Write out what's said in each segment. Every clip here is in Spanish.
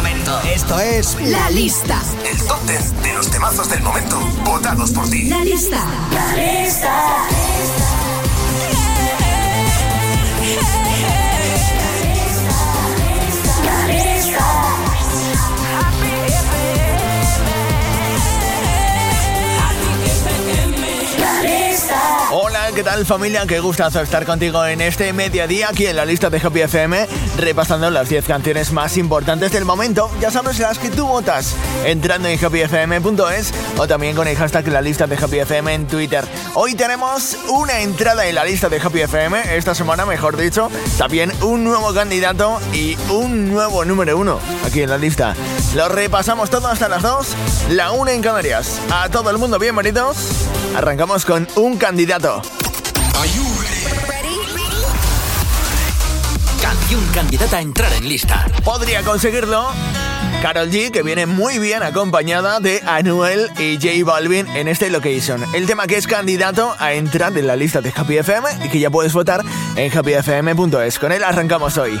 momento. Esto es La Lista. El top 10 de los temazos del momento, votados por ti. La Lista. La Lista. La ¿qué tal familia? Qué gustazo estar contigo en este mediodía aquí en la lista de Happy FM, repasando las 10 canciones más importantes del momento. Ya sabes las que tú votas, entrando en happyfm.es o también con el hashtag la lista de Happy FM en Twitter. Hoy tenemos una entrada en la lista de Happy FM, esta semana mejor dicho, también un nuevo candidato y un nuevo número uno aquí en la lista. Lo repasamos todo hasta las 2, la 1 en Canarias. A todo el mundo, bienvenidos. Arrancamos con un candidato. Canción candidata a entrar en lista. Podría conseguirlo Carol G, que viene muy bien acompañada de Anuel y J Balvin en este location. El tema que es candidato a entrar en la lista de Happy FM y que ya puedes votar en happyfm.es. Con él arrancamos hoy.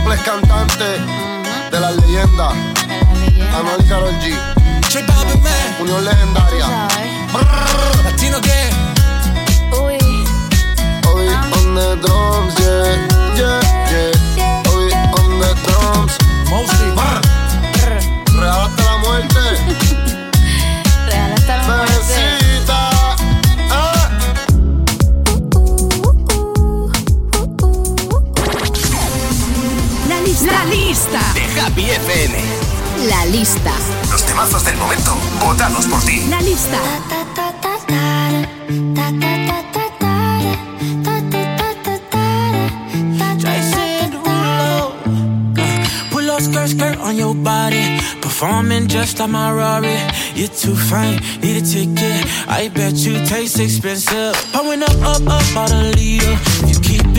simples cantantes de las leyendas. Anuel y Karol G. Unión legendaria. Latino que. Uy. Uy, on the drums, yeah, yeah, yeah. Uy, on the drums. Mostly. Real hasta la muerte. Happy FM. La lista. Los temazos del momento, votados por ti. La lista. skirt, skirt on your body. Performing just like my Rari. You're too fine, need a ticket. I bet you taste expensive. Pouring up, up, up, out a leader.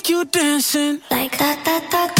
Take you dancing. Like that, that, that,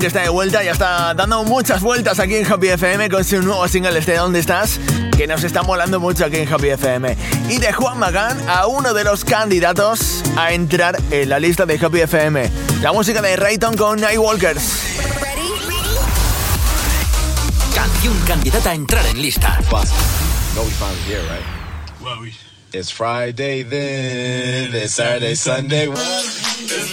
Que está de vuelta, ya está dando muchas vueltas aquí en Happy FM con su nuevo single Este Dónde Estás, que nos está molando mucho aquí en Happy FM. Y de Juan Magán a uno de los candidatos a entrar en la lista de Happy FM. La música de Rayton con Nightwalkers. Canción candidata a entrar en lista. It's Friday then, it's Saturday, Sunday. It's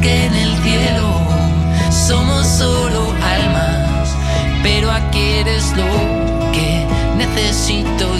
que en el cielo somos solo almas, pero aquí eres lo que necesito. yo.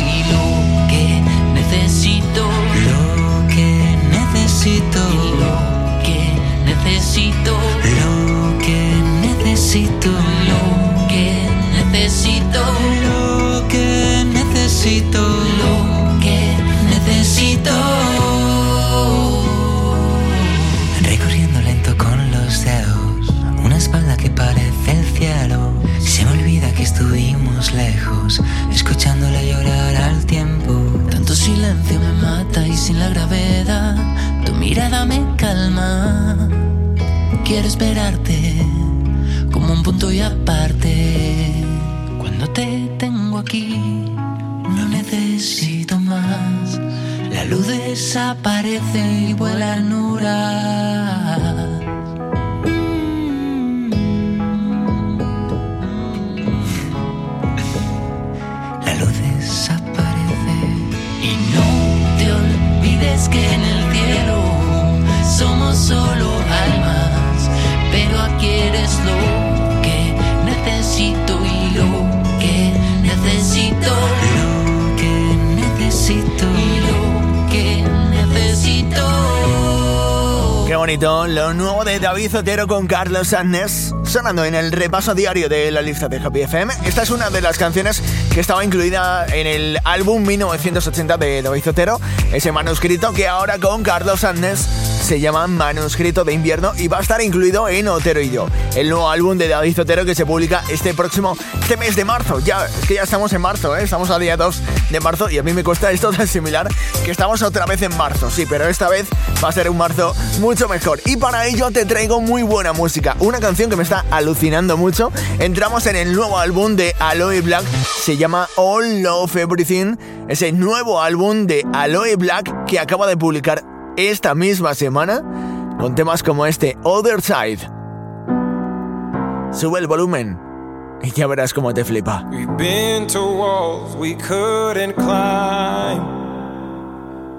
Quiero esperarte como un punto y aparte. Cuando te tengo aquí, no necesito más. La luz desaparece y vuela en Lo que necesito. Lo que necesito. Qué bonito, lo nuevo de David Zotero con Carlos Sánchez sonando en el repaso diario de la lista de Happy FM. Esta es una de las canciones que estaba incluida en el álbum 1980 de David Zotero, ese manuscrito que ahora con Carlos Sánchez se llama Manuscrito de Invierno y va a estar incluido en Otero y yo, el nuevo álbum de David Zotero que se publica este próximo este mes de marzo. Ya, es que ya estamos en marzo, ¿eh? estamos a día 2 de marzo y a mí me cuesta esto tan similar que estamos otra vez en marzo, sí, pero esta vez va a ser un marzo mucho mejor. Y para ello te traigo muy buena música, una canción que me está alucinando mucho. Entramos en el nuevo álbum de Aloe Black, se llama All Love Everything, ese nuevo álbum de Aloe Black que acaba de publicar esta misma semana con temas como este Other Side. Sube el volumen y ya verás cómo te flipa. We've been to walls we couldn't climb,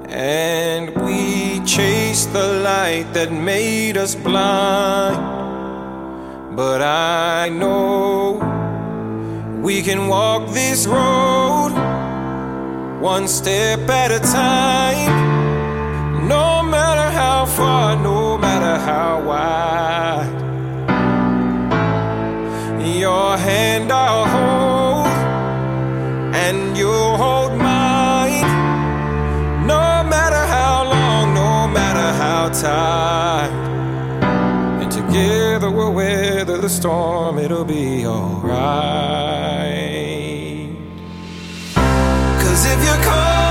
and we chased the light that made us blind. But I know we can walk this road one step at a time. No matter how far, no matter how wide. Your hand I'll hold, and you'll hold mine. No matter how long, no matter how tight. And together we'll weather the storm, it'll be alright. Cause if you're calling,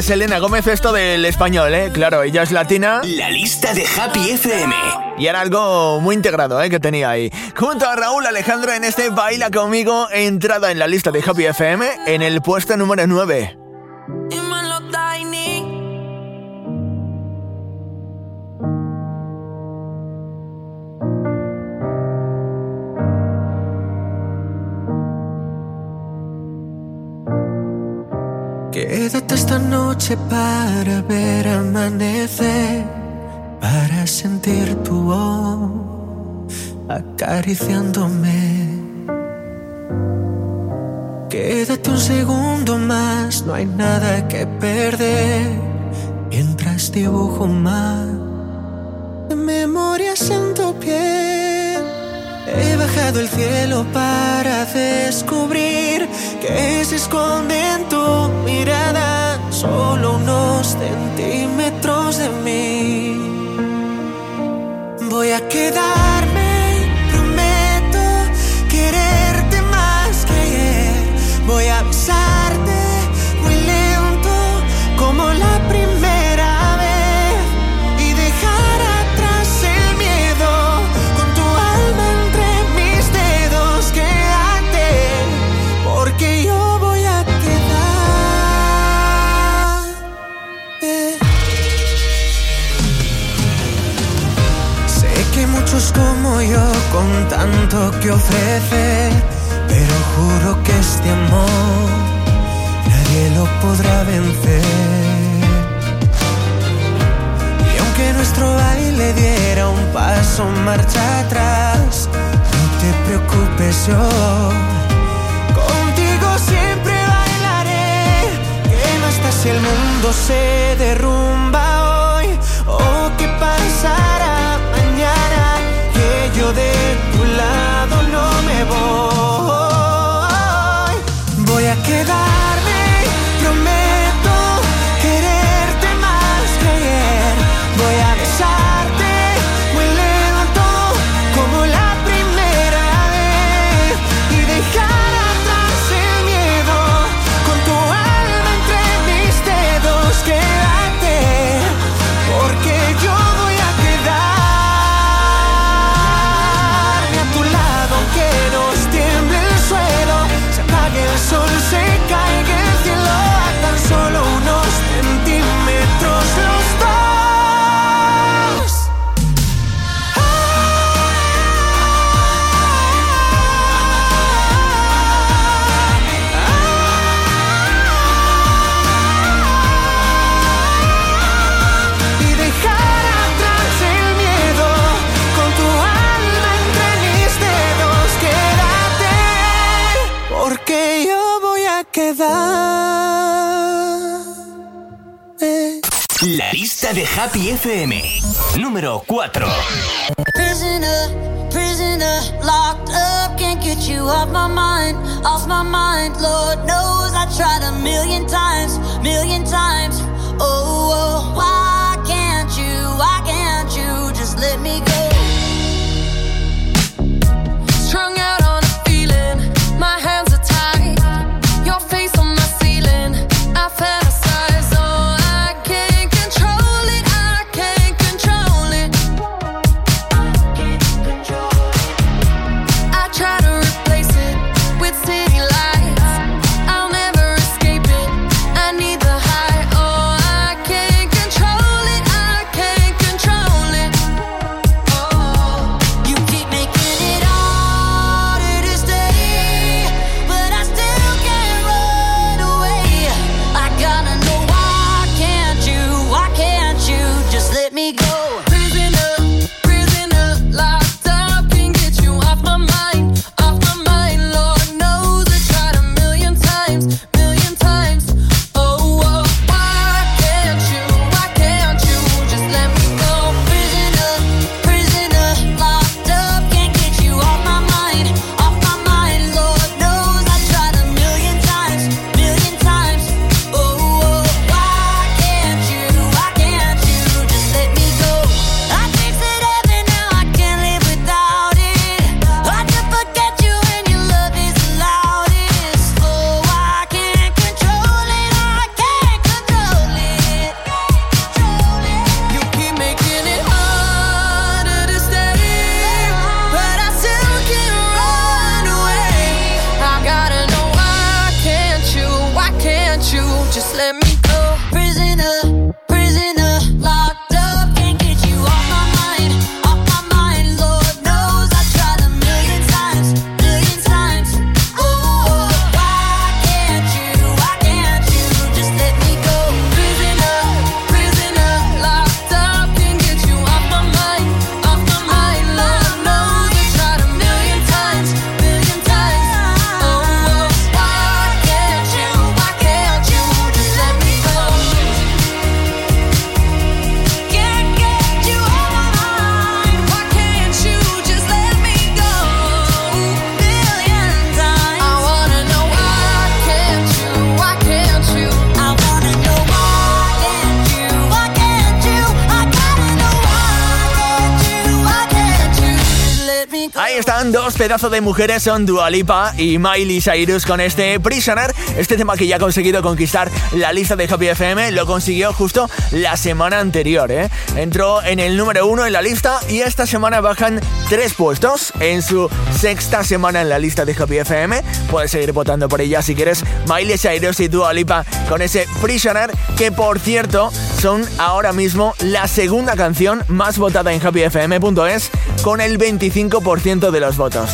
a Selena Gómez esto del español, ¿eh? Claro, ella es latina. La lista de Happy FM. Y era algo muy integrado, ¿eh? Que tenía ahí. Junto a Raúl Alejandro en este Baila conmigo, entrada en la lista de Happy FM en el puesto número 9. Quédate esta noche para ver amanecer, para sentir tu voz acariciándome. Quédate un segundo más, no hay nada que perder. Mientras dibujo más de memorias en tu piel. He bajado el cielo para descubrir que se esconde en tu mirada solo unos centímetros de mí. Voy a quedarme, tanto que ofrecer, pero juro que este amor nadie lo podrá vencer. Y aunque nuestro baile diera un paso marcha atrás, no te preocupes yo. Contigo siempre bailaré, mundo se derrumba Happy FM. Número 4. Prisoner, prisoner, locked up, can't get you off my mind, off my mind. Lord knows I tried a million times, million times. Oh, oh why can't you, why can't you just let me go? Pedazo de mujeres son Dualipa y Miley Cyrus con este Prisoner. Este tema que ya ha conseguido conquistar la lista de Happy FM lo consiguió justo la semana anterior. ¿eh? Entró en el número uno en la lista y esta semana bajan tres puestos en su sexta semana en la lista de Happy FM. Puedes seguir votando por ella si quieres. Miley Cyrus y Dualipa con ese Prisoner que por cierto son ahora mismo la segunda canción más votada en happyfm.es con el 25% de los votos.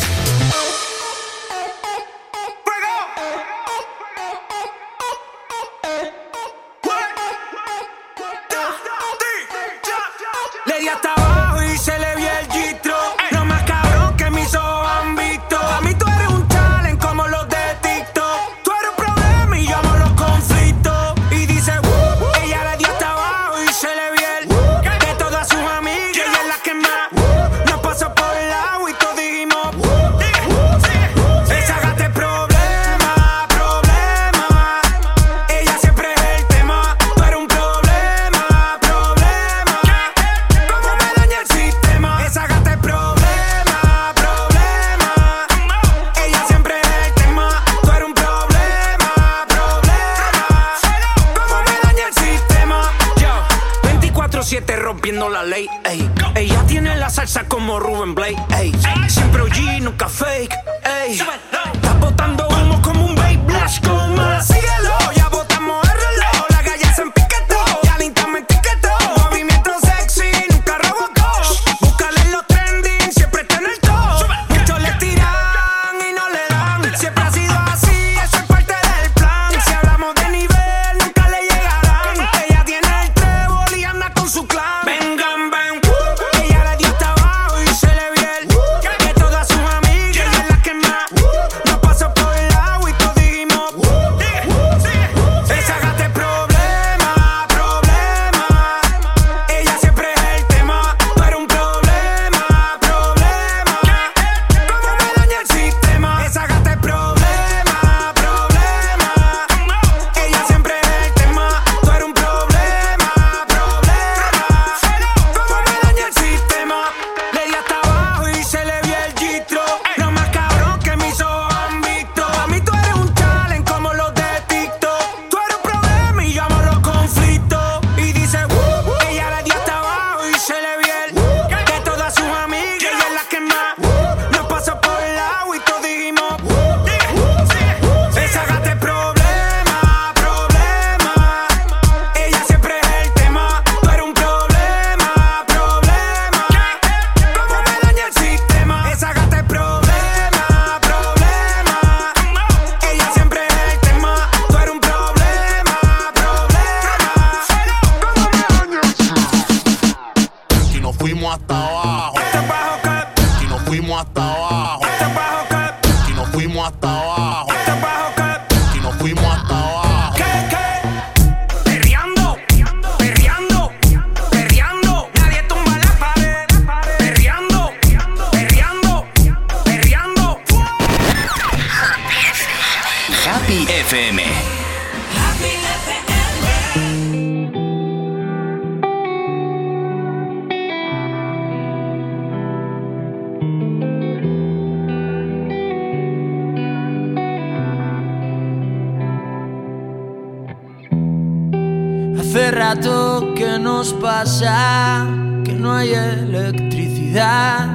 que nos pasa, que no hay electricidad.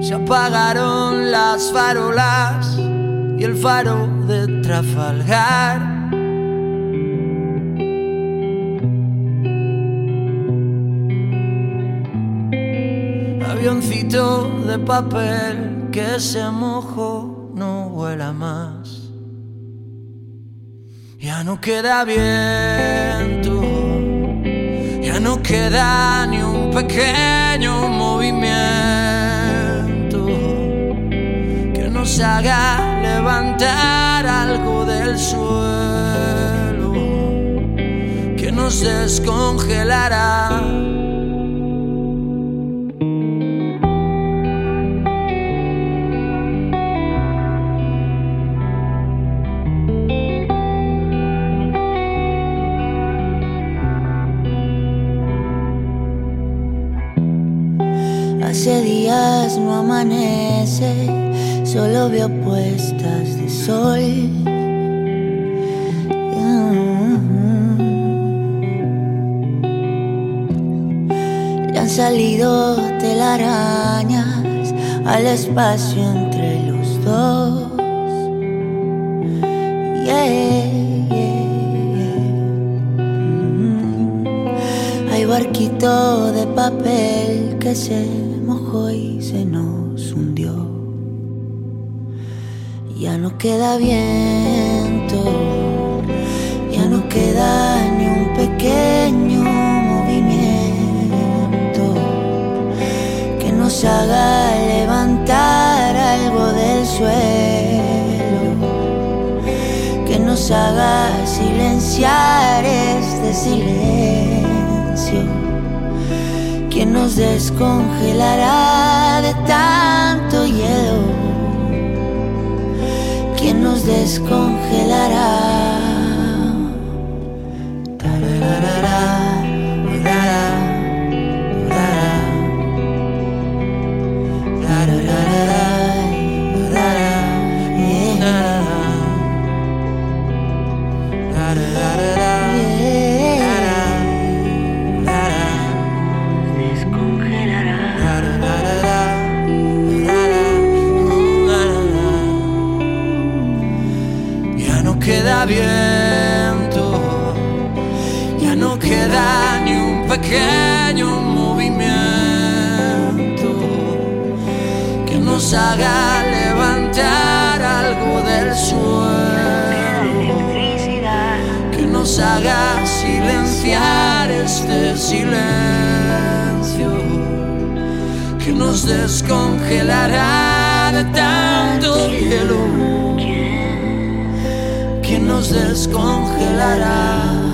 Se apagaron las farolas y el faro de Trafalgar. avioncito de papel que se mojó no vuela más. Ya no queda viento, ya no queda ni un pequeño movimiento que nos haga levantar algo del suelo, que nos descongelará Hace días no amanece, solo veo puestas de sol. Mm. Le han salido telarañas al espacio entre los dos. Yeah, mm. Hay barquito de papel que se mojó y se nos hundió. Ya no queda viento, ya no queda ni un pequeño movimiento que nos haga levantar algo del suelo, que nos haga silenciar este silencio que nos descongelará de tanto hielo, que nos descongelará. viento, ya no queda ni un pequeño movimiento que nos haga levantar algo del suelo, que nos haga silenciar este silencio, que nos descongelará de tanto hielo nos descongelará.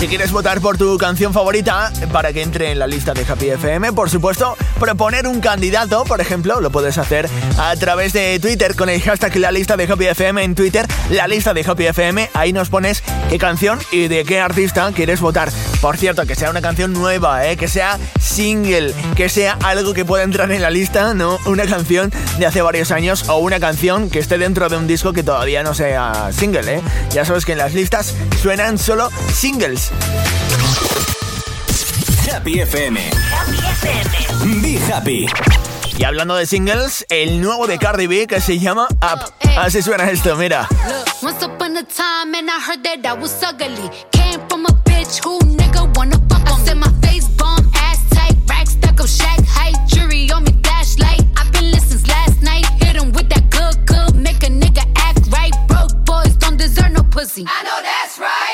Si quieres votar por tu canción favorita para que entre en la lista de Happy FM, por supuesto, proponer un candidato, por ejemplo, lo puedes hacer a través de Twitter con el hashtag la lista de Happy FM en Twitter, la lista de Happy FM, ahí nos pones qué canción y de qué artista quieres votar. Por cierto, que sea una canción nueva, ¿eh? que sea single, que sea algo que pueda entrar en la lista, no una canción de hace varios años o una canción que esté dentro de un disco que todavía no sea single. ¿eh? Ya sabes que en las listas suenan solo singles. Happy FM. Happy FM. Be happy. Y hablando de singles, el nuevo de Cardi B que se llama Up. Así suena esto, mira. bitch. Who nigga wanna fuck on me? My face bomb, ass tight, racks stuck up, shack height, jury on me, flashlight. I've been listening last night. Hit him with that good, good, make a nigga act right. Broke boys don't deserve no pussy. I know that's right.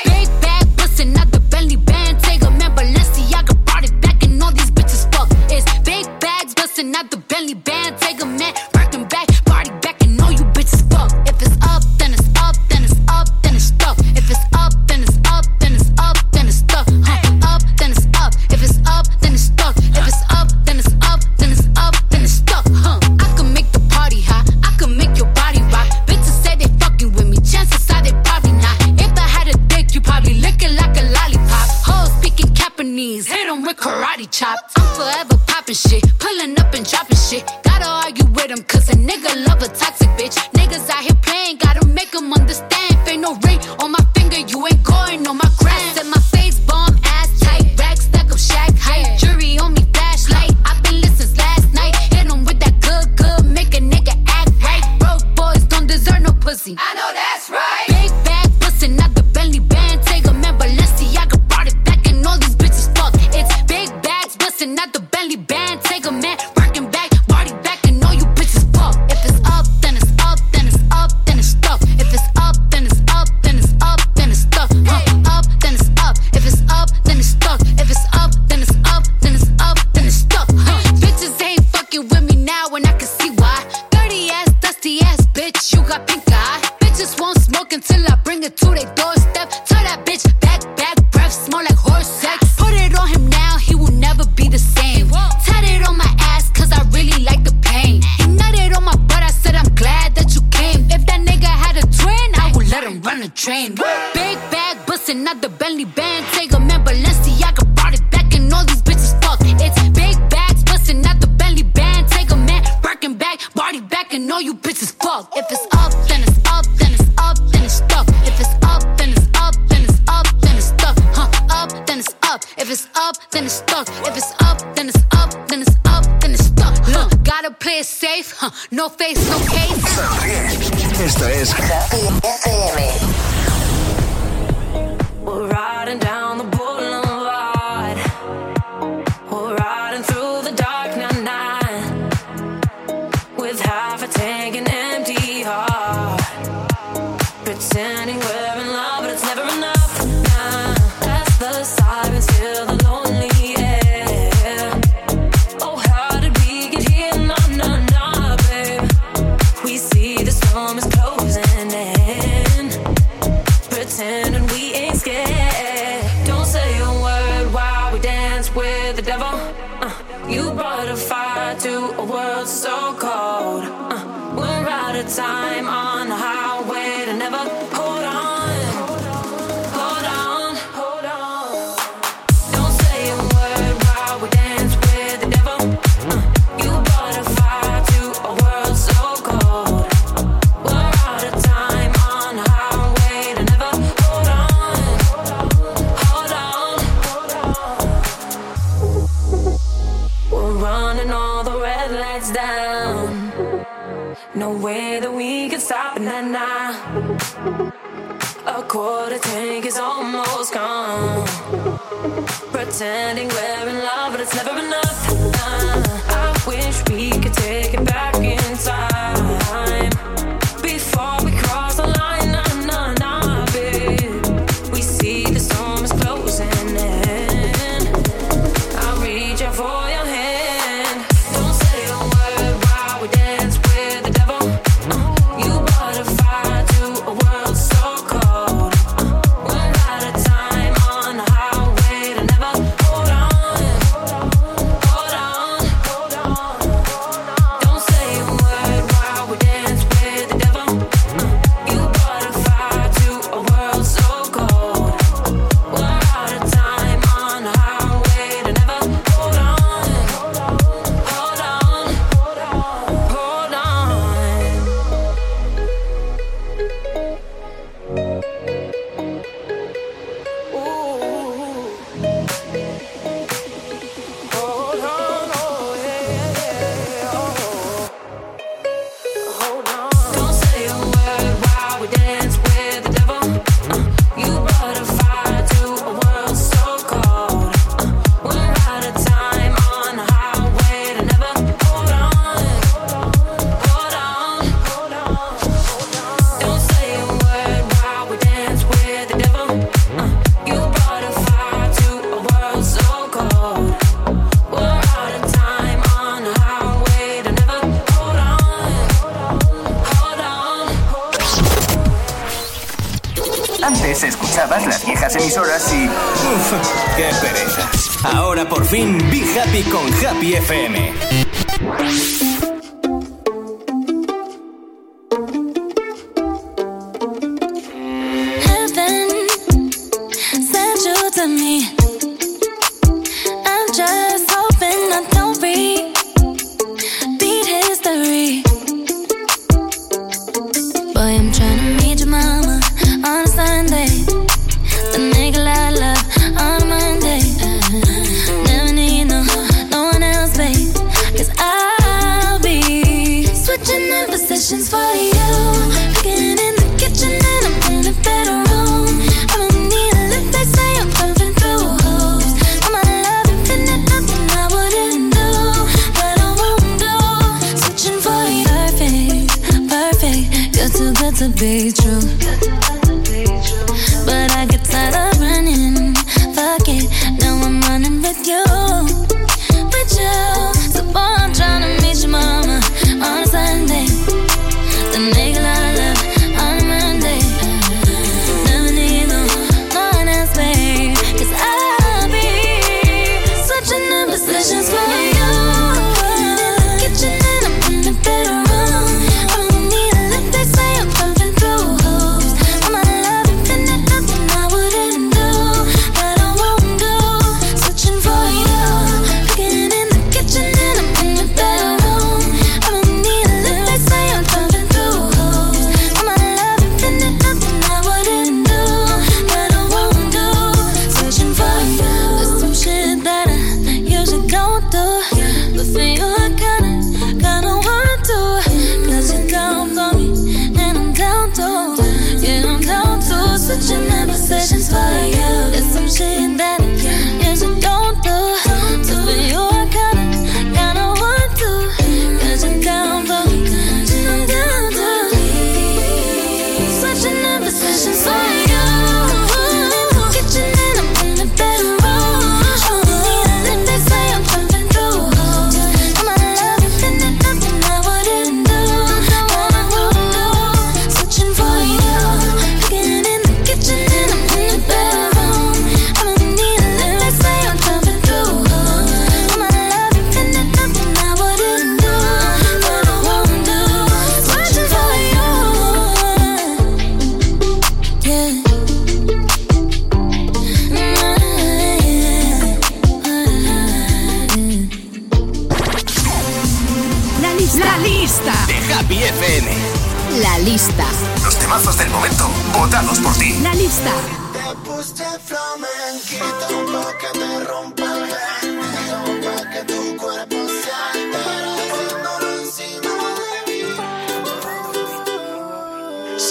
chop. I'm forever popping shit, pulling up. If it's up, then it's stuck. If it's up, then it's up, then it's up, then it's stuck. Huh. Gotta play it safe, huh. no face, no case. Esta es FM. We're riding down. And na. A quarter tank is almost gone. Pretending we're in love, but it's never enough. Antes escuchabas las viejas emisoras y. Uf, ¡Qué pereza! Ahora por fin, Be Happy con Happy FM.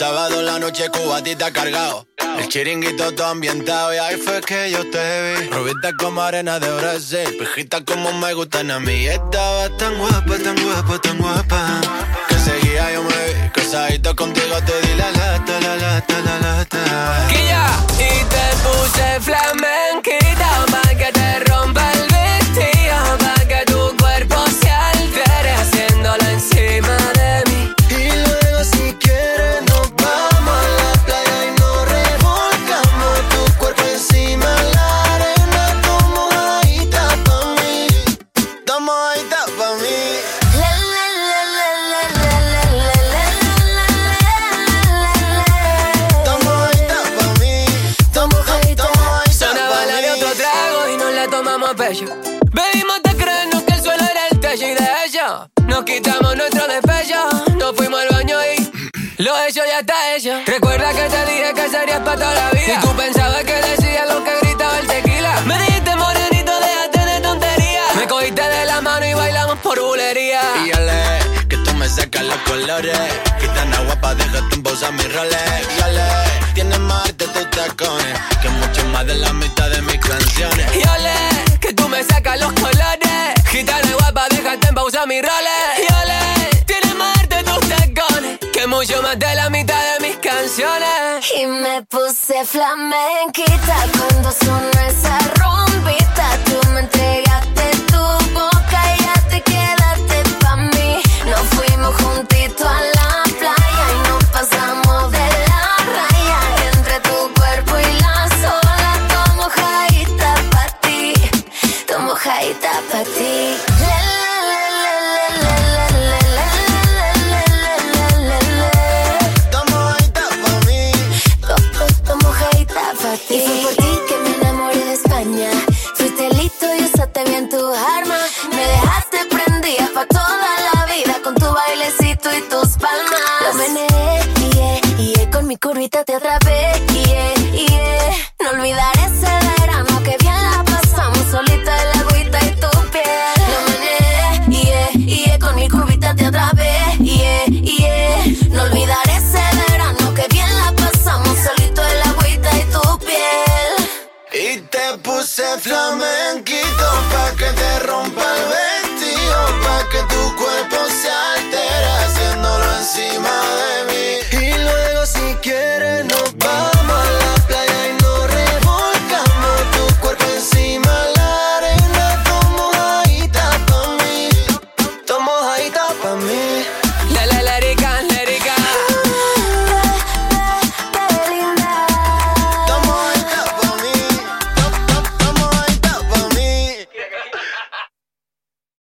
Sábado en la noche cubatita cargado. El chiringuito todo ambientado y ahí fue que yo te vi. Rubita como arena de Brasil, pejita como me gustan a mí. Estaba tan guapa, tan guapa, tan guapa. Que seguía yo me vi, casadito contigo te di la lata, la lata, la lata. Guilla, y te puse flamenquita, mal que te lo hecho ya está hecho. Recuerda que te dije que serías para toda la vida. Y tú pensabas que decía lo que gritaba el tequila. Me dijiste morenito, déjate de tontería. Me cogiste de la mano y bailamos por bulería. Y yo le, que tú me sacas los colores. Gitana guapa, déjate en pausa mi Rolex. Y yo le, tienes más arte tus tacones. Que mucho más de la mitad de mis canciones. Y ole, que tú me sacas los colores. Gitana guapa, déjate en pausa mi roles. Mucho más de la mitad de mis canciones. Y me puse flamenquita